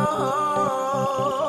oh, oh, oh,